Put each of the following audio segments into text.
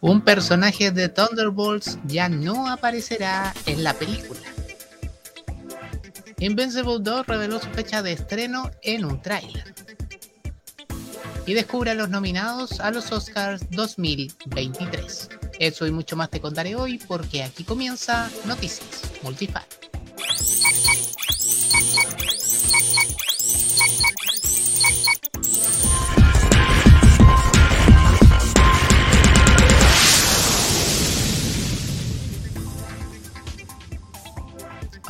Un personaje de Thunderbolts ya no aparecerá en la película. Invincible 2 reveló su fecha de estreno en un tráiler. Y descubre a los nominados a los Oscars 2023. Eso y mucho más te contaré hoy porque aquí comienza Noticias Multifan.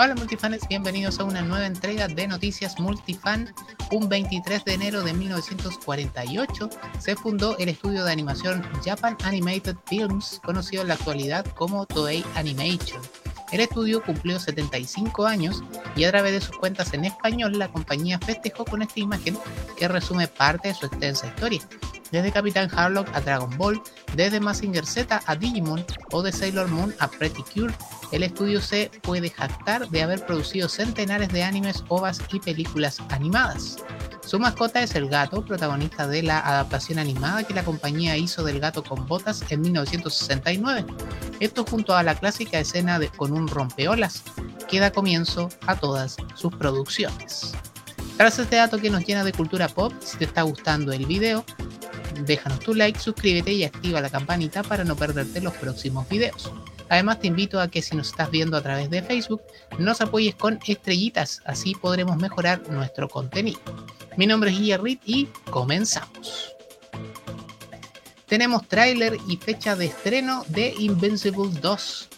Hola multifanes, bienvenidos a una nueva entrega de Noticias Multifan. Un 23 de enero de 1948 se fundó el estudio de animación Japan Animated Films, conocido en la actualidad como Toei Animation. El estudio cumplió 75 años y a través de sus cuentas en español la compañía festejó con esta imagen que resume parte de su extensa historia. Desde Capitán Harlock a Dragon Ball, desde Mazinger Z a Digimon o de Sailor Moon a Pretty Cure, el estudio se puede jactar de haber producido centenares de animes, ovas y películas animadas. Su mascota es el gato, protagonista de la adaptación animada que la compañía hizo del gato con botas en 1969. Esto junto a la clásica escena con un rompeolas que da comienzo a todas sus producciones. Tras este dato que nos llena de cultura pop, si te está gustando el video, déjanos tu like, suscríbete y activa la campanita para no perderte los próximos videos. Además te invito a que si nos estás viendo a través de Facebook, nos apoyes con estrellitas, así podremos mejorar nuestro contenido. Mi nombre es Guillerrit y comenzamos. Tenemos tráiler y fecha de estreno de Invincible 2.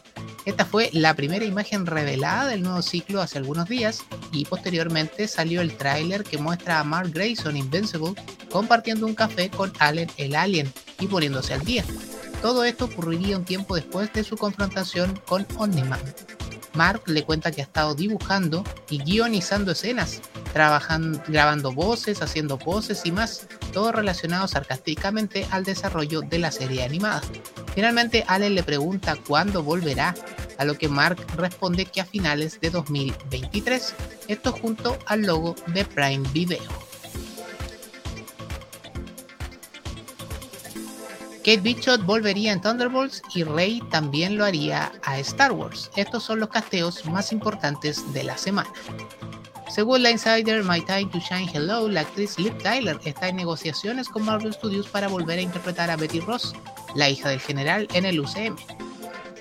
Esta fue la primera imagen revelada del nuevo ciclo hace algunos días y posteriormente salió el tráiler que muestra a Mark Grayson Invincible compartiendo un café con Allen el Alien y poniéndose al día. Todo esto ocurriría un tiempo después de su confrontación con Omniman. Mark le cuenta que ha estado dibujando y guionizando escenas, trabajando, grabando voces, haciendo poses y más, todo relacionado sarcásticamente al desarrollo de la serie animada. Finalmente, Allen le pregunta cuándo volverá, a lo que Mark responde que a finales de 2023, esto junto al logo de Prime Video. Kate Bishop volvería en Thunderbolts y Rey también lo haría a Star Wars. Estos son los casteos más importantes de la semana. Según la insider My Time to Shine Hello, la actriz Liv Tyler está en negociaciones con Marvel Studios para volver a interpretar a Betty Ross, la hija del general en el UCM.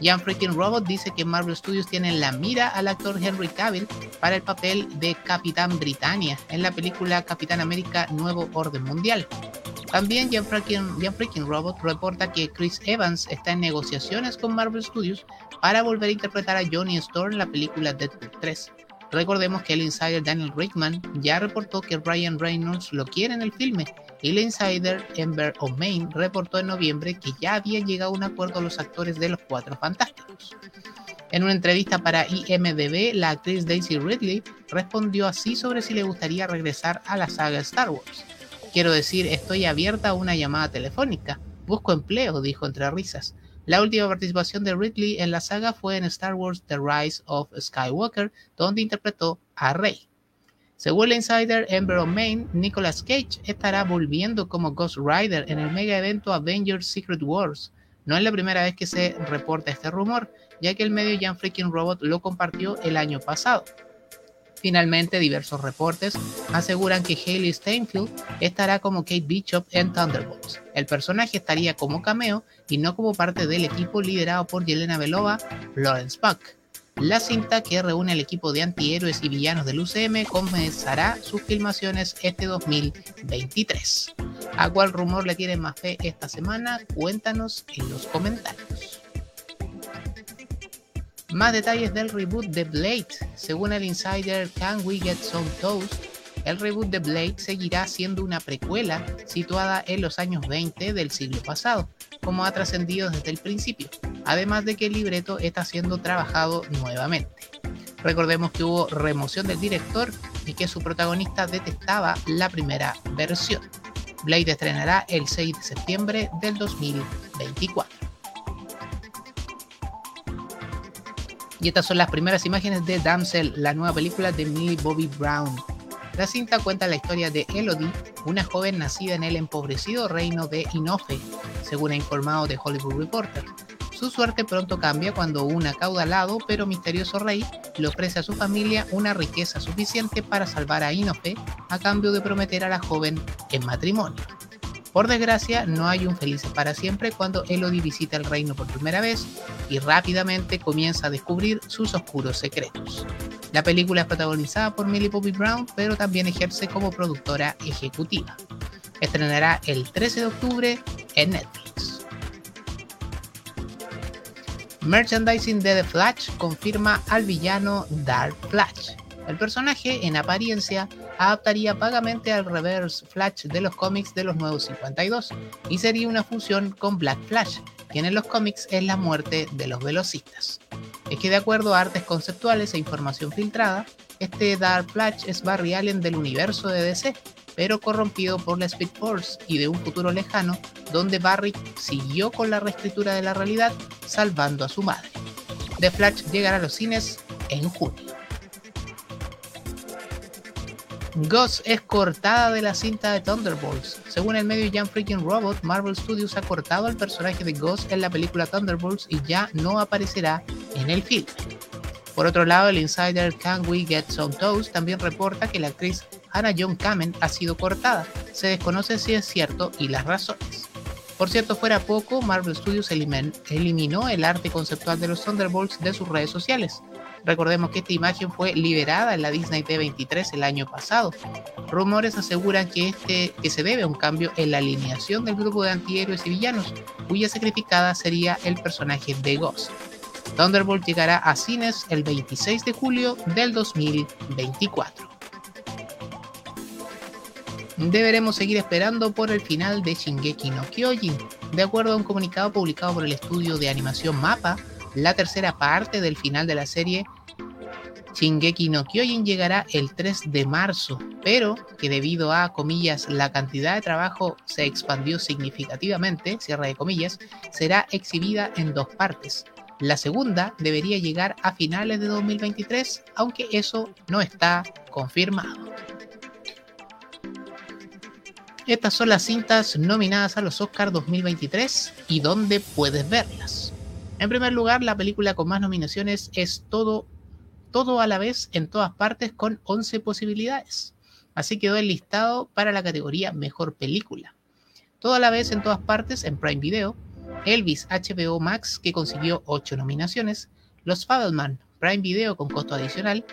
Jan Freaking Robot dice que Marvel Studios tiene la mira al actor Henry Cavill para el papel de Capitán Britannia en la película Capitán América Nuevo Orden Mundial. También Jan Freaking, Robot reporta que Chris Evans está en negociaciones con Marvel Studios para volver a interpretar a Johnny Storm en la película Deadpool 3. Recordemos que el insider Daniel Rickman ya reportó que Ryan Reynolds lo quiere en el filme y el insider Ember O'Main reportó en noviembre que ya habían llegado a un acuerdo los actores de los Cuatro Fantásticos. En una entrevista para IMDb, la actriz Daisy Ridley respondió así sobre si le gustaría regresar a la saga Star Wars. Quiero decir, estoy abierta a una llamada telefónica. Busco empleo, dijo entre risas. La última participación de Ridley en la saga fue en Star Wars The Rise of Skywalker, donde interpretó a Rey. Según el insider Ember Main, Nicolas Cage estará volviendo como Ghost Rider en el mega evento Avengers Secret Wars. No es la primera vez que se reporta este rumor, ya que el medio Jan Freaking Robot lo compartió el año pasado. Finalmente, diversos reportes aseguran que Hayley Steinfeld estará como Kate Bishop en Thunderbolts. El personaje estaría como cameo y no como parte del equipo liderado por Yelena Belova, Lawrence Buck. La cinta que reúne al equipo de antihéroes y villanos del UCM comenzará sus filmaciones este 2023. ¿A cuál rumor le tienen más fe esta semana? Cuéntanos en los comentarios. Más detalles del reboot de Blade. Según el insider Can We Get Some Toast, el reboot de Blade seguirá siendo una precuela situada en los años 20 del siglo pasado, como ha trascendido desde el principio, además de que el libreto está siendo trabajado nuevamente. Recordemos que hubo remoción del director y que su protagonista detestaba la primera versión. Blade estrenará el 6 de septiembre del 2024. Y estas son las primeras imágenes de Damsel, la nueva película de Millie Bobby Brown. La cinta cuenta la historia de Elodie, una joven nacida en el empobrecido reino de Inofe, según ha informado The Hollywood Reporter. Su suerte pronto cambia cuando un acaudalado pero misterioso rey le ofrece a su familia una riqueza suficiente para salvar a Inofe a cambio de prometer a la joven en matrimonio. Por desgracia, no hay un felices para siempre cuando Elodie visita el reino por primera vez y rápidamente comienza a descubrir sus oscuros secretos. La película es protagonizada por Millie Bobby Brown, pero también ejerce como productora ejecutiva. Estrenará el 13 de octubre en Netflix. Merchandising de The Flash confirma al villano Dark Flash. El personaje, en apariencia, adaptaría vagamente al Reverse Flash de los cómics de los Nuevos 52 y sería una fusión con Black Flash, quien en los cómics es la muerte de los velocistas. Es que de acuerdo a artes conceptuales e información filtrada, este Dark Flash es Barry Allen del universo de DC, pero corrompido por la Speed Force y de un futuro lejano donde Barry siguió con la reescritura de la realidad salvando a su madre. The Flash llegará a los cines en junio. Ghost es cortada de la cinta de Thunderbolts. Según el medio Jan Freaking Robot, Marvel Studios ha cortado al personaje de Ghost en la película Thunderbolts y ya no aparecerá en el film. Por otro lado, el insider Can We Get Some Toast también reporta que la actriz Hannah John Kamen ha sido cortada. Se desconoce si es cierto y las razones. Por cierto, fuera poco, Marvel Studios eliminó el arte conceptual de los Thunderbolts de sus redes sociales. Recordemos que esta imagen fue liberada en la Disney D23 el año pasado. Rumores aseguran que, este, que se debe a un cambio en la alineación del grupo de antihéroes y villanos, cuya sacrificada sería el personaje de Ghost. Thunderbolt llegará a cines el 26 de julio del 2024. Deberemos seguir esperando por el final de Shingeki no Kyojin. De acuerdo a un comunicado publicado por el estudio de animación MAPA, la tercera parte del final de la serie Shingeki no Kyojin llegará el 3 de marzo, pero que debido a, comillas, la cantidad de trabajo se expandió significativamente, cierre de comillas, será exhibida en dos partes. La segunda debería llegar a finales de 2023, aunque eso no está confirmado. Estas son las cintas nominadas a los Oscars 2023 y dónde puedes verlas. En primer lugar, la película con más nominaciones es Todo, todo a la vez en todas partes con 11 posibilidades. Así quedó el listado para la categoría Mejor Película. Todo a la vez en todas partes en Prime Video. Elvis HBO Max que consiguió 8 nominaciones. Los Fableman Prime Video con costo adicional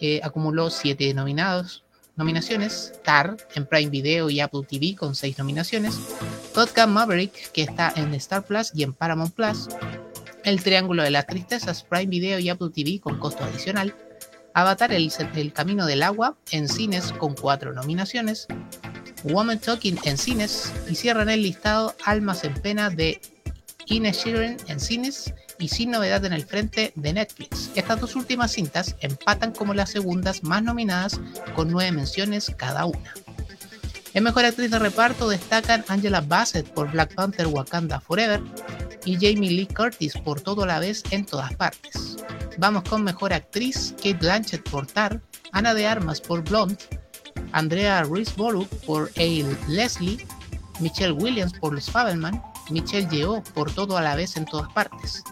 eh, acumuló 7 nominados, nominaciones. Tar en Prime Video y Apple TV con 6 nominaciones. Top Maverick que está en Star Plus y en Paramount Plus el Triángulo de las Tristezas, Prime Video y Apple TV con costo adicional. Avatar, el, Camino del Agua, en cines con cuatro nominaciones. Woman Talking en cines. Y cierran el listado Almas en Pena de Ines Sheeran en cines y Sin Novedad en el Frente de Netflix. Estas dos últimas cintas empatan como las segundas más nominadas con nueve menciones cada una. En Mejor Actriz de Reparto destacan Angela Bassett por Black Panther Wakanda Forever, y Jamie Lee Curtis por todo a la vez en todas partes. Vamos con mejor actriz Kate Blanchett por Tar, Ana de Armas por Blonde, Andrea Riseborough por Ale Leslie, Michelle Williams por Los Fabelman, Michelle Yeoh por todo a la vez en todas partes.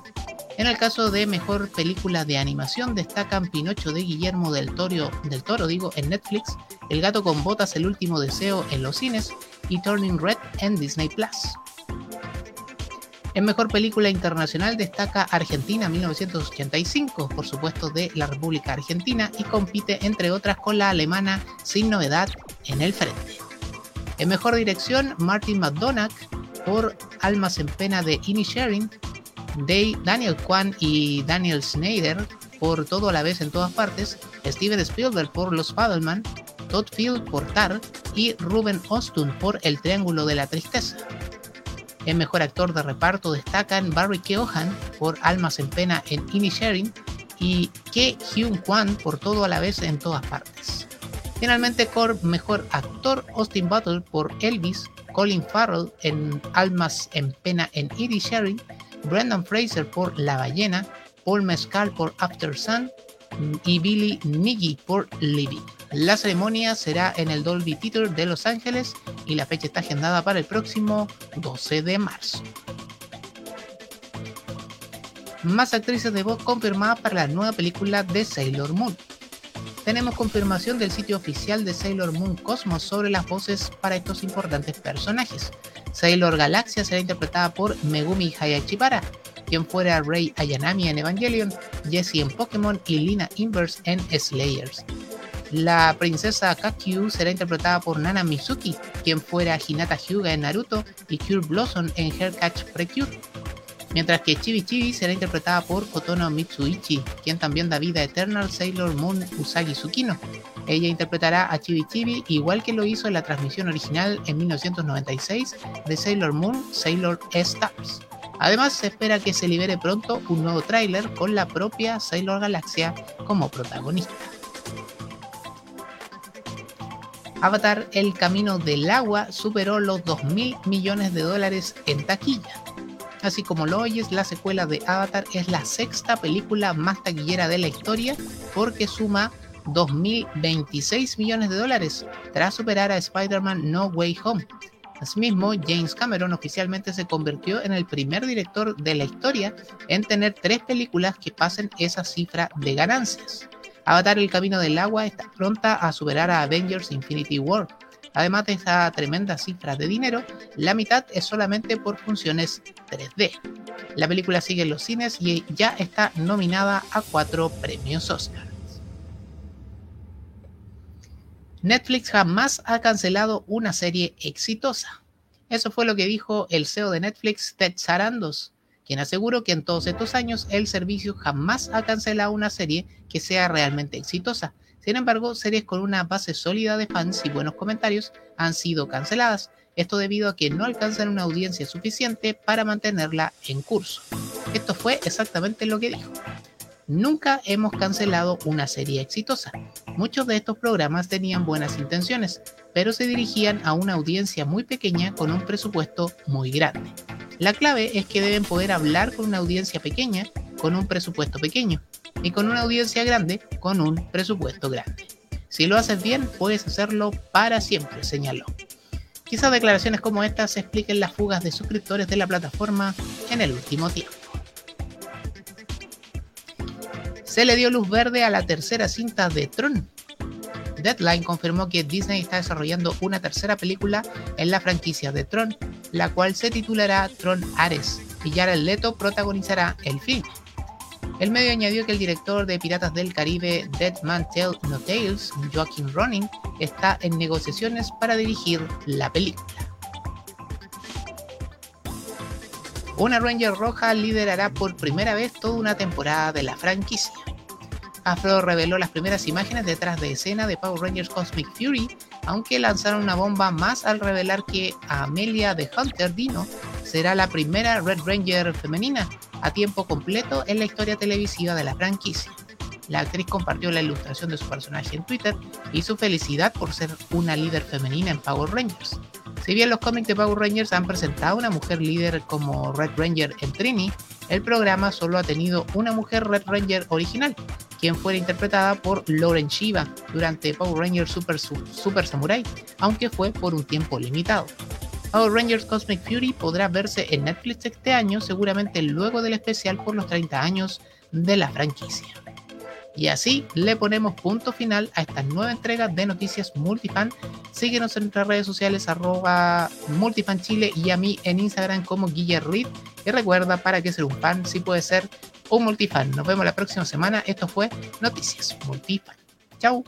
En el caso de mejor película de animación destacan Pinocho de Guillermo del Toro, del Toro digo, en Netflix, El gato con botas, El último deseo en los cines y Turning Red en Disney Plus. En Mejor Película Internacional destaca Argentina 1985, por supuesto de la República Argentina, y compite entre otras con la alemana Sin Novedad en el Frente. En Mejor Dirección, Martin McDonagh por Almas en Pena de Inisharing, Daniel Kwan y Daniel Snyder por Todo a la vez en todas partes, Steven Spielberg por Los Fabelman, Todd Field por Tar y Ruben Ostun por El Triángulo de la Tristeza. En mejor actor de reparto destacan Barry Keoghan por Almas en Pena en Inisharing y Ke Hyun Kwan por Todo a la vez en todas partes. Finalmente, por mejor actor Austin Butler por Elvis, Colin Farrell en Almas en Pena en Inisharing, Brendan Fraser por La Ballena, Paul Mescal por After Sun y Billy Nighy por Living. La ceremonia será en el Dolby Theater de Los Ángeles y la fecha está agendada para el próximo 12 de marzo. Más actrices de voz confirmadas para la nueva película de Sailor Moon. Tenemos confirmación del sitio oficial de Sailor Moon Cosmos sobre las voces para estos importantes personajes. Sailor Galaxia será interpretada por Megumi Hayashibara, quien fuera Rey Ayanami en Evangelion, Jessie en Pokémon y Lina Inverse en Slayers. La princesa Kakyu será interpretada por Nana Mizuki, quien fuera Hinata Hyuga en Naruto y Cure Blossom en Haircatch Precure. Mientras que Chibi Chibi será interpretada por Kotono Mitsuichi, quien también da vida a Eternal Sailor Moon Usagi Tsukino. Ella interpretará a Chibi Chibi igual que lo hizo en la transmisión original en 1996 de Sailor Moon Sailor Stars. Además, se espera que se libere pronto un nuevo tráiler con la propia Sailor Galaxia como protagonista. Avatar El Camino del Agua superó los 2.000 millones de dólares en taquilla. Así como lo oyes, la secuela de Avatar es la sexta película más taquillera de la historia porque suma 2.026 millones de dólares tras superar a Spider-Man No Way Home. Asimismo, James Cameron oficialmente se convirtió en el primer director de la historia en tener tres películas que pasen esa cifra de ganancias. Avatar el Camino del Agua está pronta a superar a Avengers Infinity War. Además de esa tremenda cifra de dinero, la mitad es solamente por funciones 3D. La película sigue en los cines y ya está nominada a cuatro premios Oscar. Netflix jamás ha cancelado una serie exitosa. Eso fue lo que dijo el CEO de Netflix, Ted Sarandos, quien aseguró que en todos estos años el servicio jamás ha cancelado una serie que sea realmente exitosa. Sin embargo, series con una base sólida de fans y buenos comentarios han sido canceladas, esto debido a que no alcanzan una audiencia suficiente para mantenerla en curso. Esto fue exactamente lo que dijo. Nunca hemos cancelado una serie exitosa. Muchos de estos programas tenían buenas intenciones, pero se dirigían a una audiencia muy pequeña con un presupuesto muy grande. La clave es que deben poder hablar con una audiencia pequeña con un presupuesto pequeño y con una audiencia grande con un presupuesto grande. Si lo haces bien, puedes hacerlo para siempre, señaló. Quizás declaraciones como estas expliquen las fugas de suscriptores de la plataforma en el último tiempo. Se le dio luz verde a la tercera cinta de Tron. Deadline confirmó que Disney está desarrollando una tercera película en la franquicia de Tron, la cual se titulará Tron Ares, y Jared Leto protagonizará el film. El medio añadió que el director de Piratas del Caribe Dead Man Tell No Tales, Joaquin Ronin, está en negociaciones para dirigir la película. Una Ranger roja liderará por primera vez toda una temporada de la franquicia. Afro reveló las primeras imágenes detrás de escena de Power Rangers Cosmic Fury, aunque lanzaron una bomba más al revelar que Amelia de Hunter Dino será la primera Red Ranger femenina a tiempo completo en la historia televisiva de la franquicia. La actriz compartió la ilustración de su personaje en Twitter y su felicidad por ser una líder femenina en Power Rangers. Si bien los cómics de Power Rangers han presentado una mujer líder como Red Ranger en Trini, el programa solo ha tenido una mujer Red Ranger original, quien fuera interpretada por Lauren Shiva durante Power Rangers Super, Super Samurai, aunque fue por un tiempo limitado. Power Rangers Cosmic Fury podrá verse en Netflix este año, seguramente luego del especial por los 30 años de la franquicia. Y así le ponemos punto final a esta nueva entrega de Noticias Multifan. Síguenos en nuestras redes sociales arroba multifanchile y a mí en Instagram como Reed. Y recuerda, para que ser un fan, sí puede ser un multifan. Nos vemos la próxima semana. Esto fue Noticias Multifan. Chao.